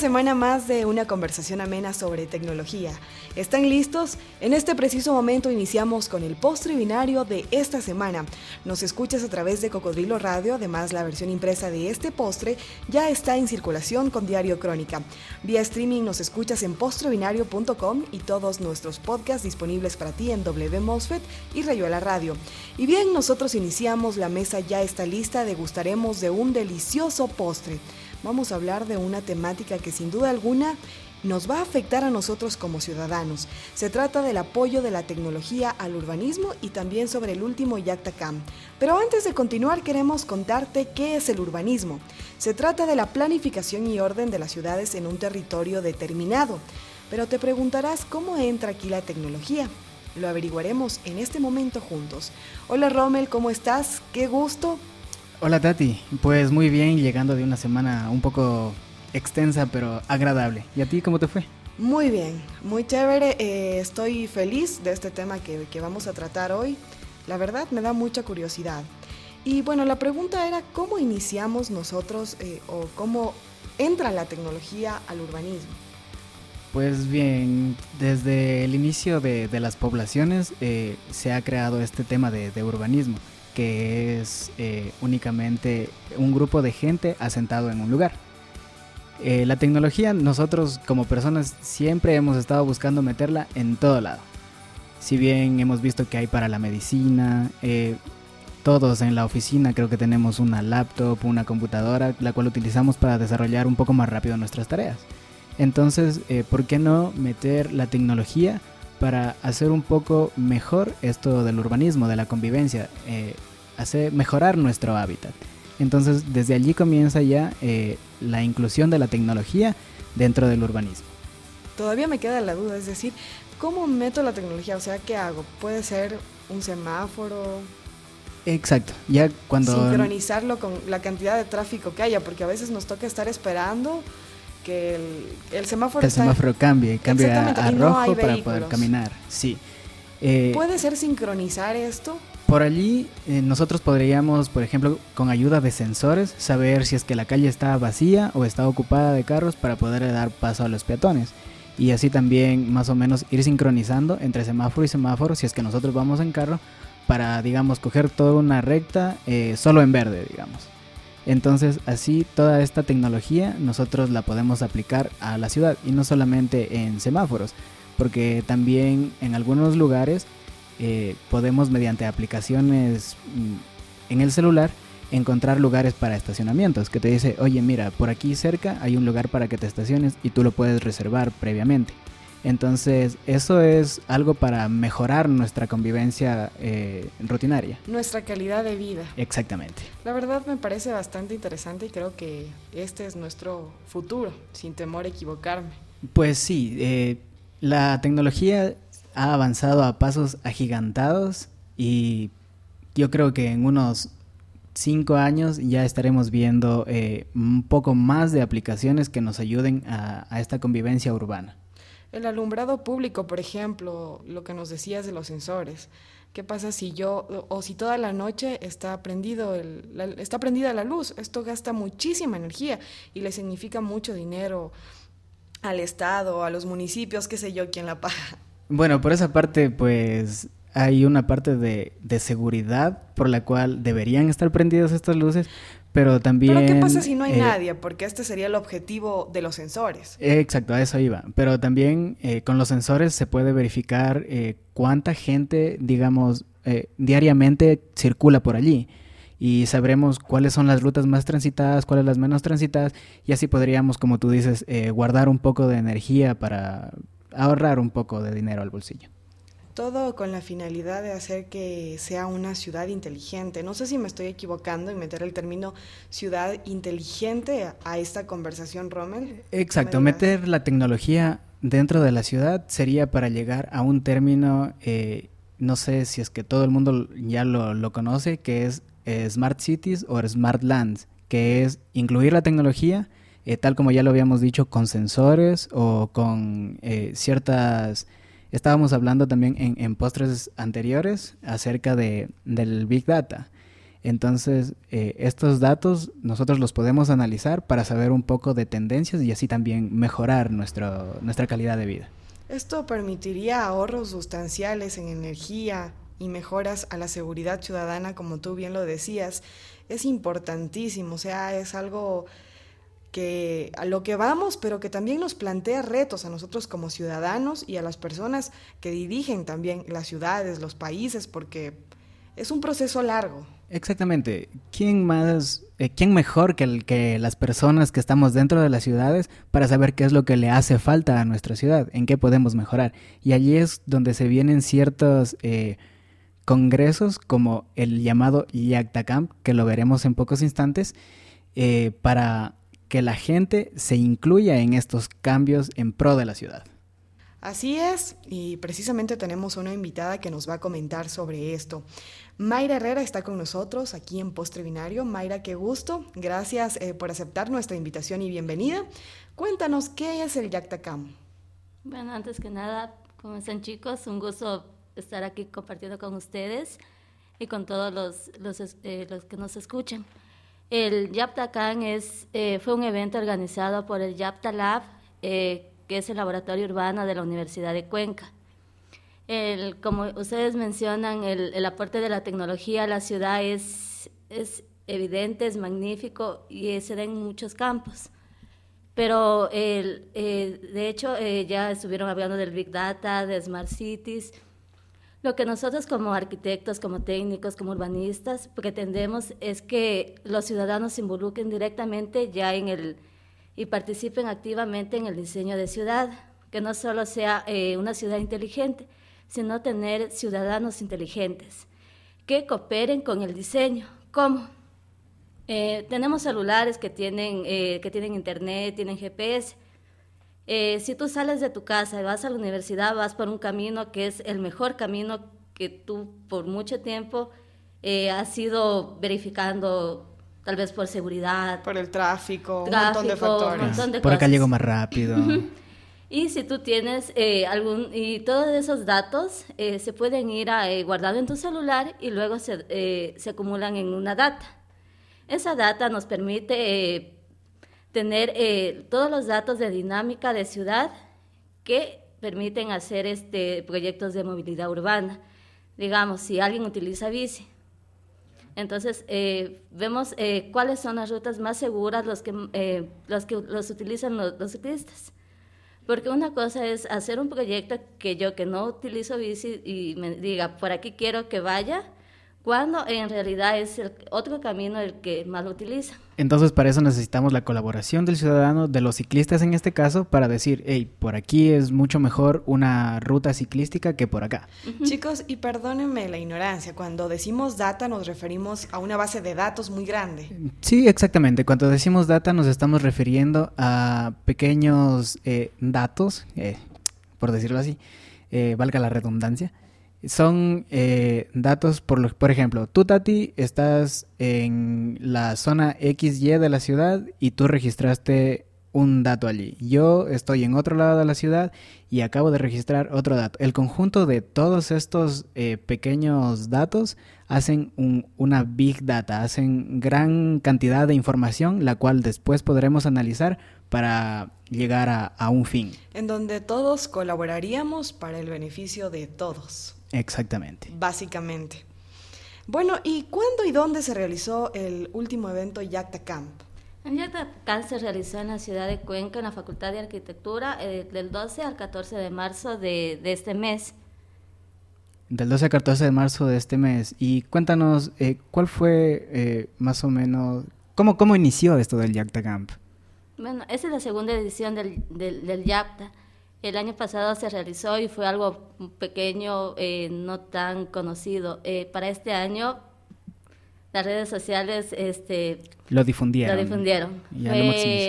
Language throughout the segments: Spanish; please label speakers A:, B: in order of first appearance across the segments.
A: semana más de una conversación amena sobre tecnología. ¿Están listos? En este preciso momento iniciamos con el postre binario de esta semana. Nos escuchas a través de Cocodrilo Radio, además la versión impresa de este postre ya está en circulación con Diario Crónica. Vía streaming nos escuchas en postrebinario.com y todos nuestros podcasts disponibles para ti en WMOSFET y Rayuela Radio. Y bien, nosotros iniciamos, la mesa ya está lista, degustaremos de un delicioso postre vamos a hablar de una temática que sin duda alguna nos va a afectar a nosotros como ciudadanos. Se trata del apoyo de la tecnología al urbanismo y también sobre el último Yactacam. Pero antes de continuar queremos contarte qué es el urbanismo. Se trata de la planificación y orden de las ciudades en un territorio determinado. Pero te preguntarás cómo entra aquí la tecnología. Lo averiguaremos en este momento juntos. Hola Rommel, ¿cómo estás? Qué gusto.
B: Hola Tati, pues muy bien, llegando de una semana un poco extensa pero agradable. ¿Y a ti cómo te fue?
A: Muy bien, muy chévere. Eh, estoy feliz de este tema que, vamos a tratar hoy. La verdad me da mucha curiosidad. Y bueno, la pregunta era cómo iniciamos nosotros eh, o cómo entra la tecnología al urbanismo.
B: Pues bien, desde el inicio de, las poblaciones eh, se ha creado este tema de urbanismo que es eh, únicamente un grupo de gente asentado en un lugar. Eh, la tecnología, nosotros como personas siempre hemos estado buscando meterla en todo lado. Si bien hemos visto que hay para la medicina, eh, todos en la oficina creo que tenemos una laptop, una computadora, la cual utilizamos para desarrollar un poco más rápido nuestras tareas. Entonces, ¿por qué no meter la tecnología para hacer un poco mejor esto del urbanismo, de la convivencia, eh, hacer mejorar nuestro hábitat. Entonces desde allí comienza ya eh, la inclusión de la tecnología dentro del urbanismo.
A: Todavía me queda la duda, es decir, ¿cómo meto la tecnología? O sea, ¿qué hago? ¿Puede ser un semáforo?
B: Exacto, ya cuando...
A: Sincronizarlo con la cantidad de tráfico que haya, porque a veces nos toca estar esperando que el, semáforo...
B: el semáforo cambie, cambie a, rojo para poder caminar, sí.
A: Eh, ¿Puede ser sincronizar esto?
B: Por allí eh, nosotros podríamos, por ejemplo, con ayuda de sensores, saber si es que la calle está vacía o está ocupada de carros para poder dar paso a los peatones. Y así también más o menos ir sincronizando entre semáforo y semáforo si es que nosotros vamos en carro para, digamos, coger toda una recta eh, solo en verde, digamos. Entonces así toda esta tecnología nosotros la podemos aplicar a la ciudad y no solamente en semáforos, porque también en algunos lugares eh, podemos mediante aplicaciones mm, en el celular encontrar lugares para estacionamientos, que te dice, oye mira, por aquí cerca hay un lugar para que te estaciones y tú lo puedes reservar previamente. Entonces, eso es algo para mejorar nuestra convivencia eh, rutinaria.
A: Nuestra calidad de vida.
B: Exactamente.
A: La verdad me parece bastante interesante y creo que este es nuestro futuro, sin temor a equivocarme.
B: Pues sí, eh, la tecnología ha avanzado a pasos agigantados y yo creo que en unos cinco años ya estaremos viendo eh, un poco más de aplicaciones que nos ayuden a esta convivencia urbana.
A: El alumbrado público, por ejemplo, lo que nos decías de los sensores. ¿Qué pasa si yo o si toda la noche está prendido está prendida la luz? Esto gasta muchísima energía y le significa mucho dinero al estado, a los municipios, qué sé yo, quién la paga.
B: Bueno, por esa parte, pues hay una parte de, de seguridad por la cual deberían estar prendidas estas luces, pero también...
A: Pero ¿qué pasa si no hay eh, nadie? Porque este sería el objetivo de los sensores.
B: exacto, a eso iba. Pero también eh, con los sensores se puede verificar eh, cuánta gente, digamos, diariamente circula por allí. Y sabremos cuáles son las rutas más transitadas, cuáles las menos transitadas. Y así podríamos, como tú dices, guardar un poco de energía para ahorrar un poco de dinero al bolsillo.
A: Todo con la finalidad de hacer que sea una ciudad inteligente. No sé si me estoy equivocando en meter el término ciudad inteligente a esta conversación, Rommel.
B: Exacto, meter la tecnología dentro de la ciudad sería para llegar a un término, eh, no sé si es que todo el mundo ya lo, conoce, que es eh, Smart Cities o Smart Lands, que es incluir la tecnología, eh, tal como ya lo habíamos dicho, con sensores o con ciertas Estábamos hablando también en, postres anteriores acerca de, del Big Data. Entonces, eh, estos datos nosotros los podemos analizar para saber un poco de tendencias y así también mejorar nuestro, nuestra calidad de vida.
A: Esto permitiría ahorros sustanciales en energía y mejoras a la seguridad ciudadana, como tú bien lo decías. Es importantísimo, o sea, es algo que a lo que vamos, pero que también nos plantea retos a nosotros como ciudadanos y a las personas que dirigen también las ciudades, los países, porque es un proceso largo.
B: Exactamente. ¿Quién más, eh, quién mejor que, las personas que estamos dentro de las ciudades para saber qué es lo que le hace falta a nuestra ciudad, en qué podemos mejorar? Y allí es donde se vienen ciertos eh, congresos como el llamado Camp, que lo veremos en pocos instantes, eh, para que la gente se incluya en estos cambios en pro de la ciudad.
A: Así es, y precisamente tenemos una invitada que nos va a comentar sobre esto. Mayra Herrera está con nosotros aquí en Postre Binario. Mayra, qué gusto. Gracias eh, por aceptar nuestra invitación y bienvenida. Cuéntanos, ¿qué es el Yactacam?
C: Bueno, antes que nada, ¿cómo están chicos? Un gusto estar aquí compartiendo con ustedes y con todos los, los, eh, los que nos escuchan. El YAPTACAN es, eh, fue un evento organizado por el YAPTA Lab, que es el laboratorio urbano de la Universidad de Cuenca. El, como ustedes mencionan, el, el, aporte de la tecnología a la ciudad es, es evidente, es magnífico y se da en muchos campos. Pero el, eh, de hecho eh, ya estuvieron hablando del Big Data, de Smart Cities. Lo que nosotros como arquitectos, como técnicos, como urbanistas pretendemos es que los ciudadanos se involucren directamente ya en el, y participen activamente en el diseño de ciudad, que no solo sea eh, una ciudad inteligente, sino tener ciudadanos inteligentes que cooperen con el diseño. ¿Cómo? Eh, tenemos celulares que tienen, eh, que tienen internet, tienen GPS. Si tú sales de tu casa y vas a la universidad, vas por un camino que es el mejor camino que tú por mucho tiempo has ido verificando tal vez por seguridad.
A: Por el tráfico, un montón de factores.
B: por acá llego más rápido.
C: y si tú tienes eh, algún, y todos esos datos eh, se pueden ir a, eh, guardado en tu celular y luego se, se, acumulan en una data. Esa data nos permite tener todos los datos de dinámica de ciudad que permiten hacer este, proyectos de movilidad urbana. Digamos, si alguien utiliza bici, entonces, eh, vemos eh, cuáles son las rutas más seguras los que, eh, los, que los utilizan los, los, ciclistas. Porque una cosa es hacer un proyecto que yo que no utilizo bici y me diga, por aquí quiero que vaya, cuando en realidad es el otro camino el que más lo utiliza.
B: Entonces para eso necesitamos la colaboración del ciudadano, de los ciclistas en este caso, para decir, hey, por aquí es mucho mejor una ruta ciclística que por acá.
A: Chicos, y perdónenme la ignorancia, cuando decimos data nos referimos a una base de datos muy grande.
B: Sí, exactamente. Cuando decimos data nos estamos refiriendo a pequeños eh, datos, eh, por decirlo así, eh, valga la redundancia son eh, datos, por, por ejemplo, tú Tati estás en la zona XY de la ciudad y tú registraste un dato allí. Yo estoy en otro lado de la ciudad y acabo de registrar otro dato. El conjunto de todos estos eh, pequeños datos hacen una big data, hacen gran cantidad de información, la cual después podremos analizar para llegar a un fin.
A: En donde todos colaboraríamos para el beneficio de todos.
B: Exactamente.
A: Básicamente. Bueno, ¿y cuándo y dónde se realizó el último evento Yacta Camp?
C: El Yacta Camp se realizó en la ciudad de Cuenca, en la Facultad de Arquitectura, eh, del 12 al 14 de marzo de, este mes.
B: Del 12 al 14 de marzo de este mes. Y cuéntanos, eh, ¿cuál fue eh, más o menos, cómo, cómo inició esto del Yacta Camp?
C: Bueno, esa es la segunda edición del, del, del YACTA. El año pasado se realizó y fue algo pequeño, eh, no tan conocido. Eh, para este año, las redes sociales este,
B: lo difundieron.
C: Lo difundieron.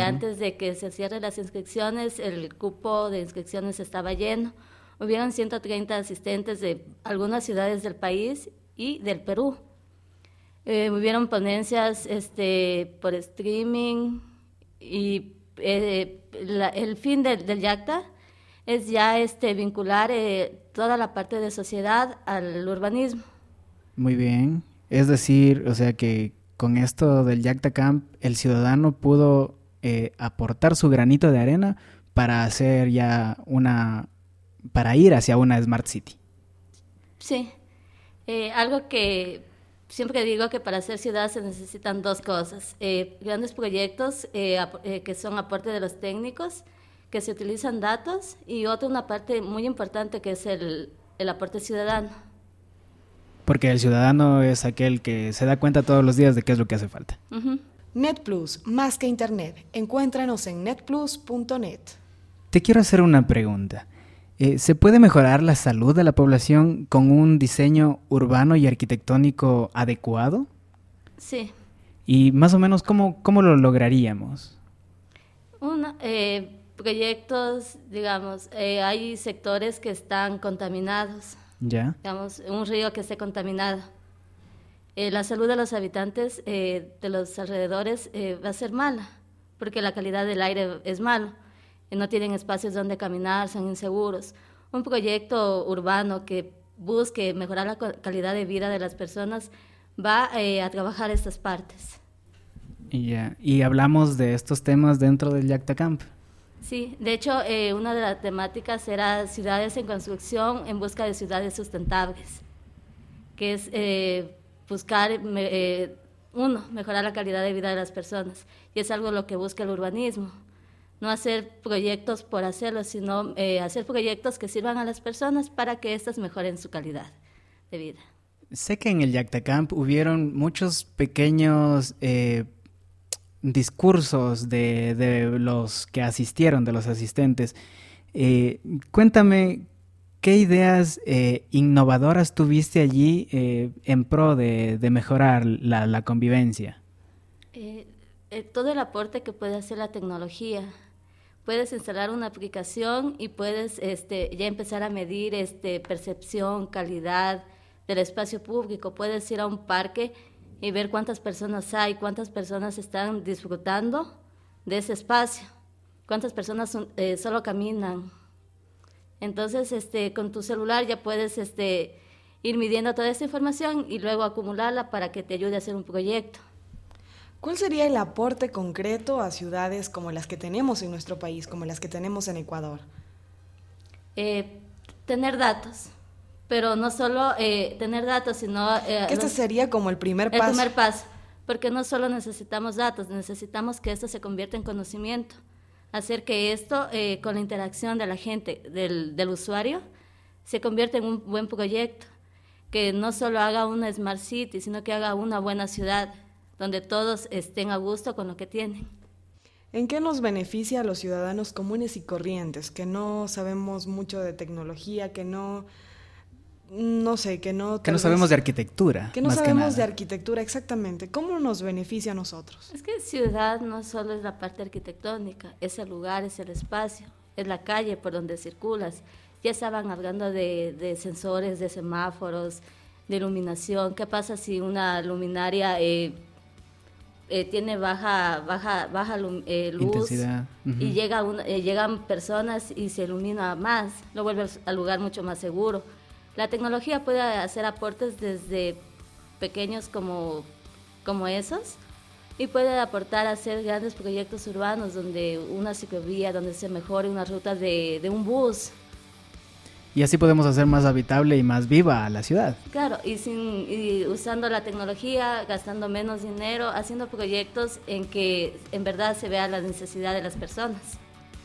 C: antes de que se cierren las inscripciones, el cupo de inscripciones estaba lleno. Hubieron 130 asistentes de algunas ciudades del país y del Perú. Eh, hubieron ponencias este, por streaming y el fin del, del YACTA es ya este, vincular eh, toda la parte de sociedad al urbanismo.
B: Muy bien. Es decir, o sea que con esto del Yacta Camp, el ciudadano pudo eh, aportar su granito de arena para hacer ya una, para ir hacia una Smart City.
C: Sí, eh, algo que siempre digo que para hacer ciudad se necesitan dos cosas, eh, grandes proyectos que son aporte de los técnicos, que se utilizan datos y otra una parte muy importante que es el, el aporte ciudadano.
B: Porque el ciudadano es aquel que se da cuenta todos los días de qué es lo que hace falta.
A: NetPlus, más que Internet. Encuéntranos en netplus.net.
B: Te quiero hacer una pregunta. Eh, ¿Se puede mejorar la salud de la población con un diseño urbano y arquitectónico adecuado?
C: Sí.
B: ¿Y más o menos cómo, cómo lo lograríamos?
C: Una, eh, proyectos, digamos, eh, hay sectores que están contaminados
B: ya.
C: Digamos, un río que esté contaminado. Eh, la salud de los habitantes eh, de los alrededores eh, va a ser mala, porque la calidad del aire es malo. no tienen espacios donde caminar, son inseguros. Un proyecto urbano que busque mejorar la calidad de vida de las personas va a trabajar estas partes.
B: Y, y hablamos de estos temas dentro del Yacta Camp.
C: Sí, de hecho, eh, una de las temáticas era ciudades en construcción en busca de ciudades sustentables, que es eh, buscar, eh, uno, mejorar la calidad de vida de las personas, y es algo lo que busca el urbanismo. No hacer proyectos por hacerlo, sino hacer proyectos que sirvan a las personas para que éstas mejoren su calidad de vida.
B: Sé que en el Yactacamp hubieron muchos pequeños discursos de, de, los que asistieron, de los asistentes. Eh, cuéntame, ¿qué ideas eh, innovadoras tuviste allí eh, en pro de, de mejorar la, la convivencia?
C: todo el aporte que puede hacer la tecnología. Puedes instalar una aplicación y puedes este, ya empezar a medir este, percepción, calidad del espacio público. Puedes ir a un parque y ver cuántas personas hay, cuántas personas están disfrutando de ese espacio, cuántas personas eh, solo caminan. Entonces, este, con tu celular ya puedes este, ir midiendo toda esta información y luego acumularla para que te ayude a hacer un proyecto.
A: ¿Cuál sería el aporte concreto a ciudades como las que tenemos en nuestro país, como las que tenemos en Ecuador?
C: Eh, tener datos pero no solo eh, tener datos, sino...
A: Eh, este sería como el primer paso.
C: El primer paso, porque no solo necesitamos datos, necesitamos que esto se convierta en conocimiento, hacer que esto, eh, con la interacción de la gente, del, del usuario, se convierta en un buen proyecto, que no solo haga una Smart City, sino que haga una buena ciudad, donde todos estén a gusto con lo que tienen.
A: ¿En qué nos beneficia a los ciudadanos comunes y corrientes, que no sabemos mucho de tecnología, que no no sé, que no...
B: Que no sabemos de arquitectura.
A: Que no sabemos de arquitectura, exactamente. ¿Cómo nos beneficia a nosotros?
C: Es que ciudad no solo es la parte arquitectónica, es el lugar, es el espacio, es la calle por donde circulas. Ya estaban hablando de, sensores, de semáforos, de iluminación. ¿Qué pasa si una luminaria eh, eh, tiene baja, baja, baja eh, luz y llega llegan personas y se ilumina más? Lo vuelve al lugar mucho más seguro la tecnología puede hacer aportes desde pequeños como, como esos y puede aportar a hacer grandes proyectos urbanos donde una ciclovía, donde se mejore una ruta de, un bus.
B: Y así podemos hacer más habitable y más viva a la ciudad.
C: Claro, y, sin, y usando la tecnología, gastando menos dinero, haciendo proyectos en que en verdad se vea la necesidad de las personas.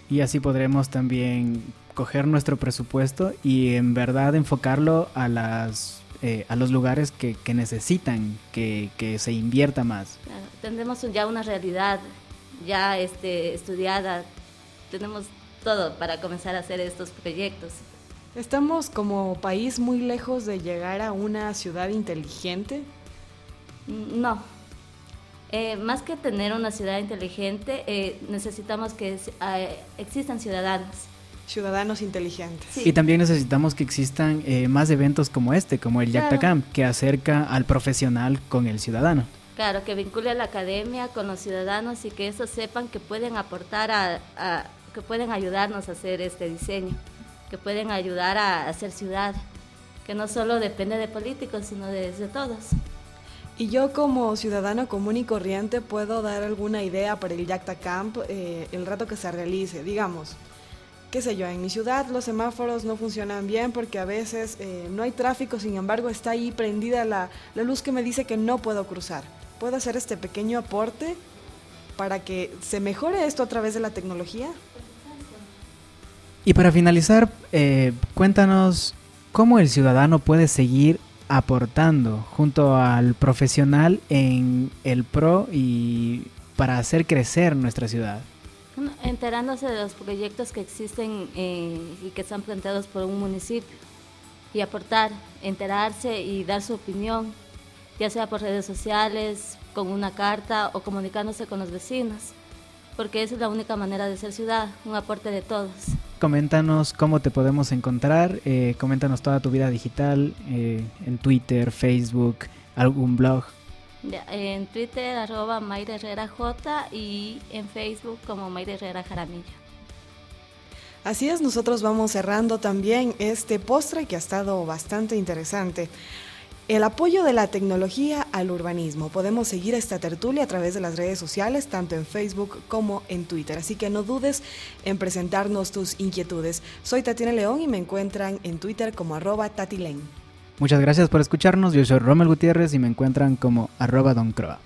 B: Y así podremos también coger nuestro presupuesto y en verdad enfocarlo a las eh, a los lugares que, que necesitan que, que, se invierta más.
C: tendremos ya una realidad ya este, estudiada, tenemos todo para comenzar a hacer estos proyectos.
A: ¿Estamos como país muy lejos de llegar a una ciudad inteligente?
C: No. Eh, más que tener una ciudad inteligente, eh, necesitamos que existan ciudadanos
A: ciudadanos inteligentes.
B: Y también necesitamos que existan eh, más eventos como este, como el Yactacamp, que acerca al profesional con el ciudadano.
C: Claro, que vincule a la academia con los ciudadanos y que esos sepan que pueden aportar a, que pueden ayudarnos a hacer este diseño, que pueden ayudar a hacer ciudad, que no solo depende de políticos, sino de, de todos.
A: Y yo como ciudadano común y corriente puedo dar alguna idea para el Yacta Camp eh, el rato que se realice. Digamos, qué sé yo, en mi ciudad los semáforos no funcionan bien porque a veces eh, no hay tráfico, sin embargo está ahí prendida la, la luz que me dice que no puedo cruzar. ¿Puedo hacer este pequeño aporte para que se mejore esto a través de la tecnología?
B: Y para finalizar, eh, cuéntanos cómo el ciudadano puede seguir aportando junto al profesional en el PRO y para hacer crecer nuestra ciudad?
C: enterándose de los proyectos que existen eh, y que están planteados por un municipio y aportar, enterarse y dar su opinión, ya sea por redes sociales, con una carta o comunicándose con los vecinos, porque esa es la única manera de ser ciudad, un aporte de todos
B: coméntanos cómo te podemos encontrar, eh, coméntanos toda tu vida digital eh, en Twitter, Facebook, algún blog.
C: en Twitter arroba Mayra Herrera J y en Facebook como Mayra Herrera Jaramillo.
A: Así es, nosotros vamos cerrando también este postre que ha estado bastante interesante. El apoyo de la tecnología al urbanismo. Podemos seguir esta tertulia a través de las redes sociales, tanto en Facebook como en Twitter. Así que no dudes en presentarnos tus inquietudes. Soy Tatiana León y me encuentran en Twitter como arroba tatilen.
B: Muchas gracias por escucharnos. Yo soy Romel Gutiérrez y me encuentran como arroba Don Croa.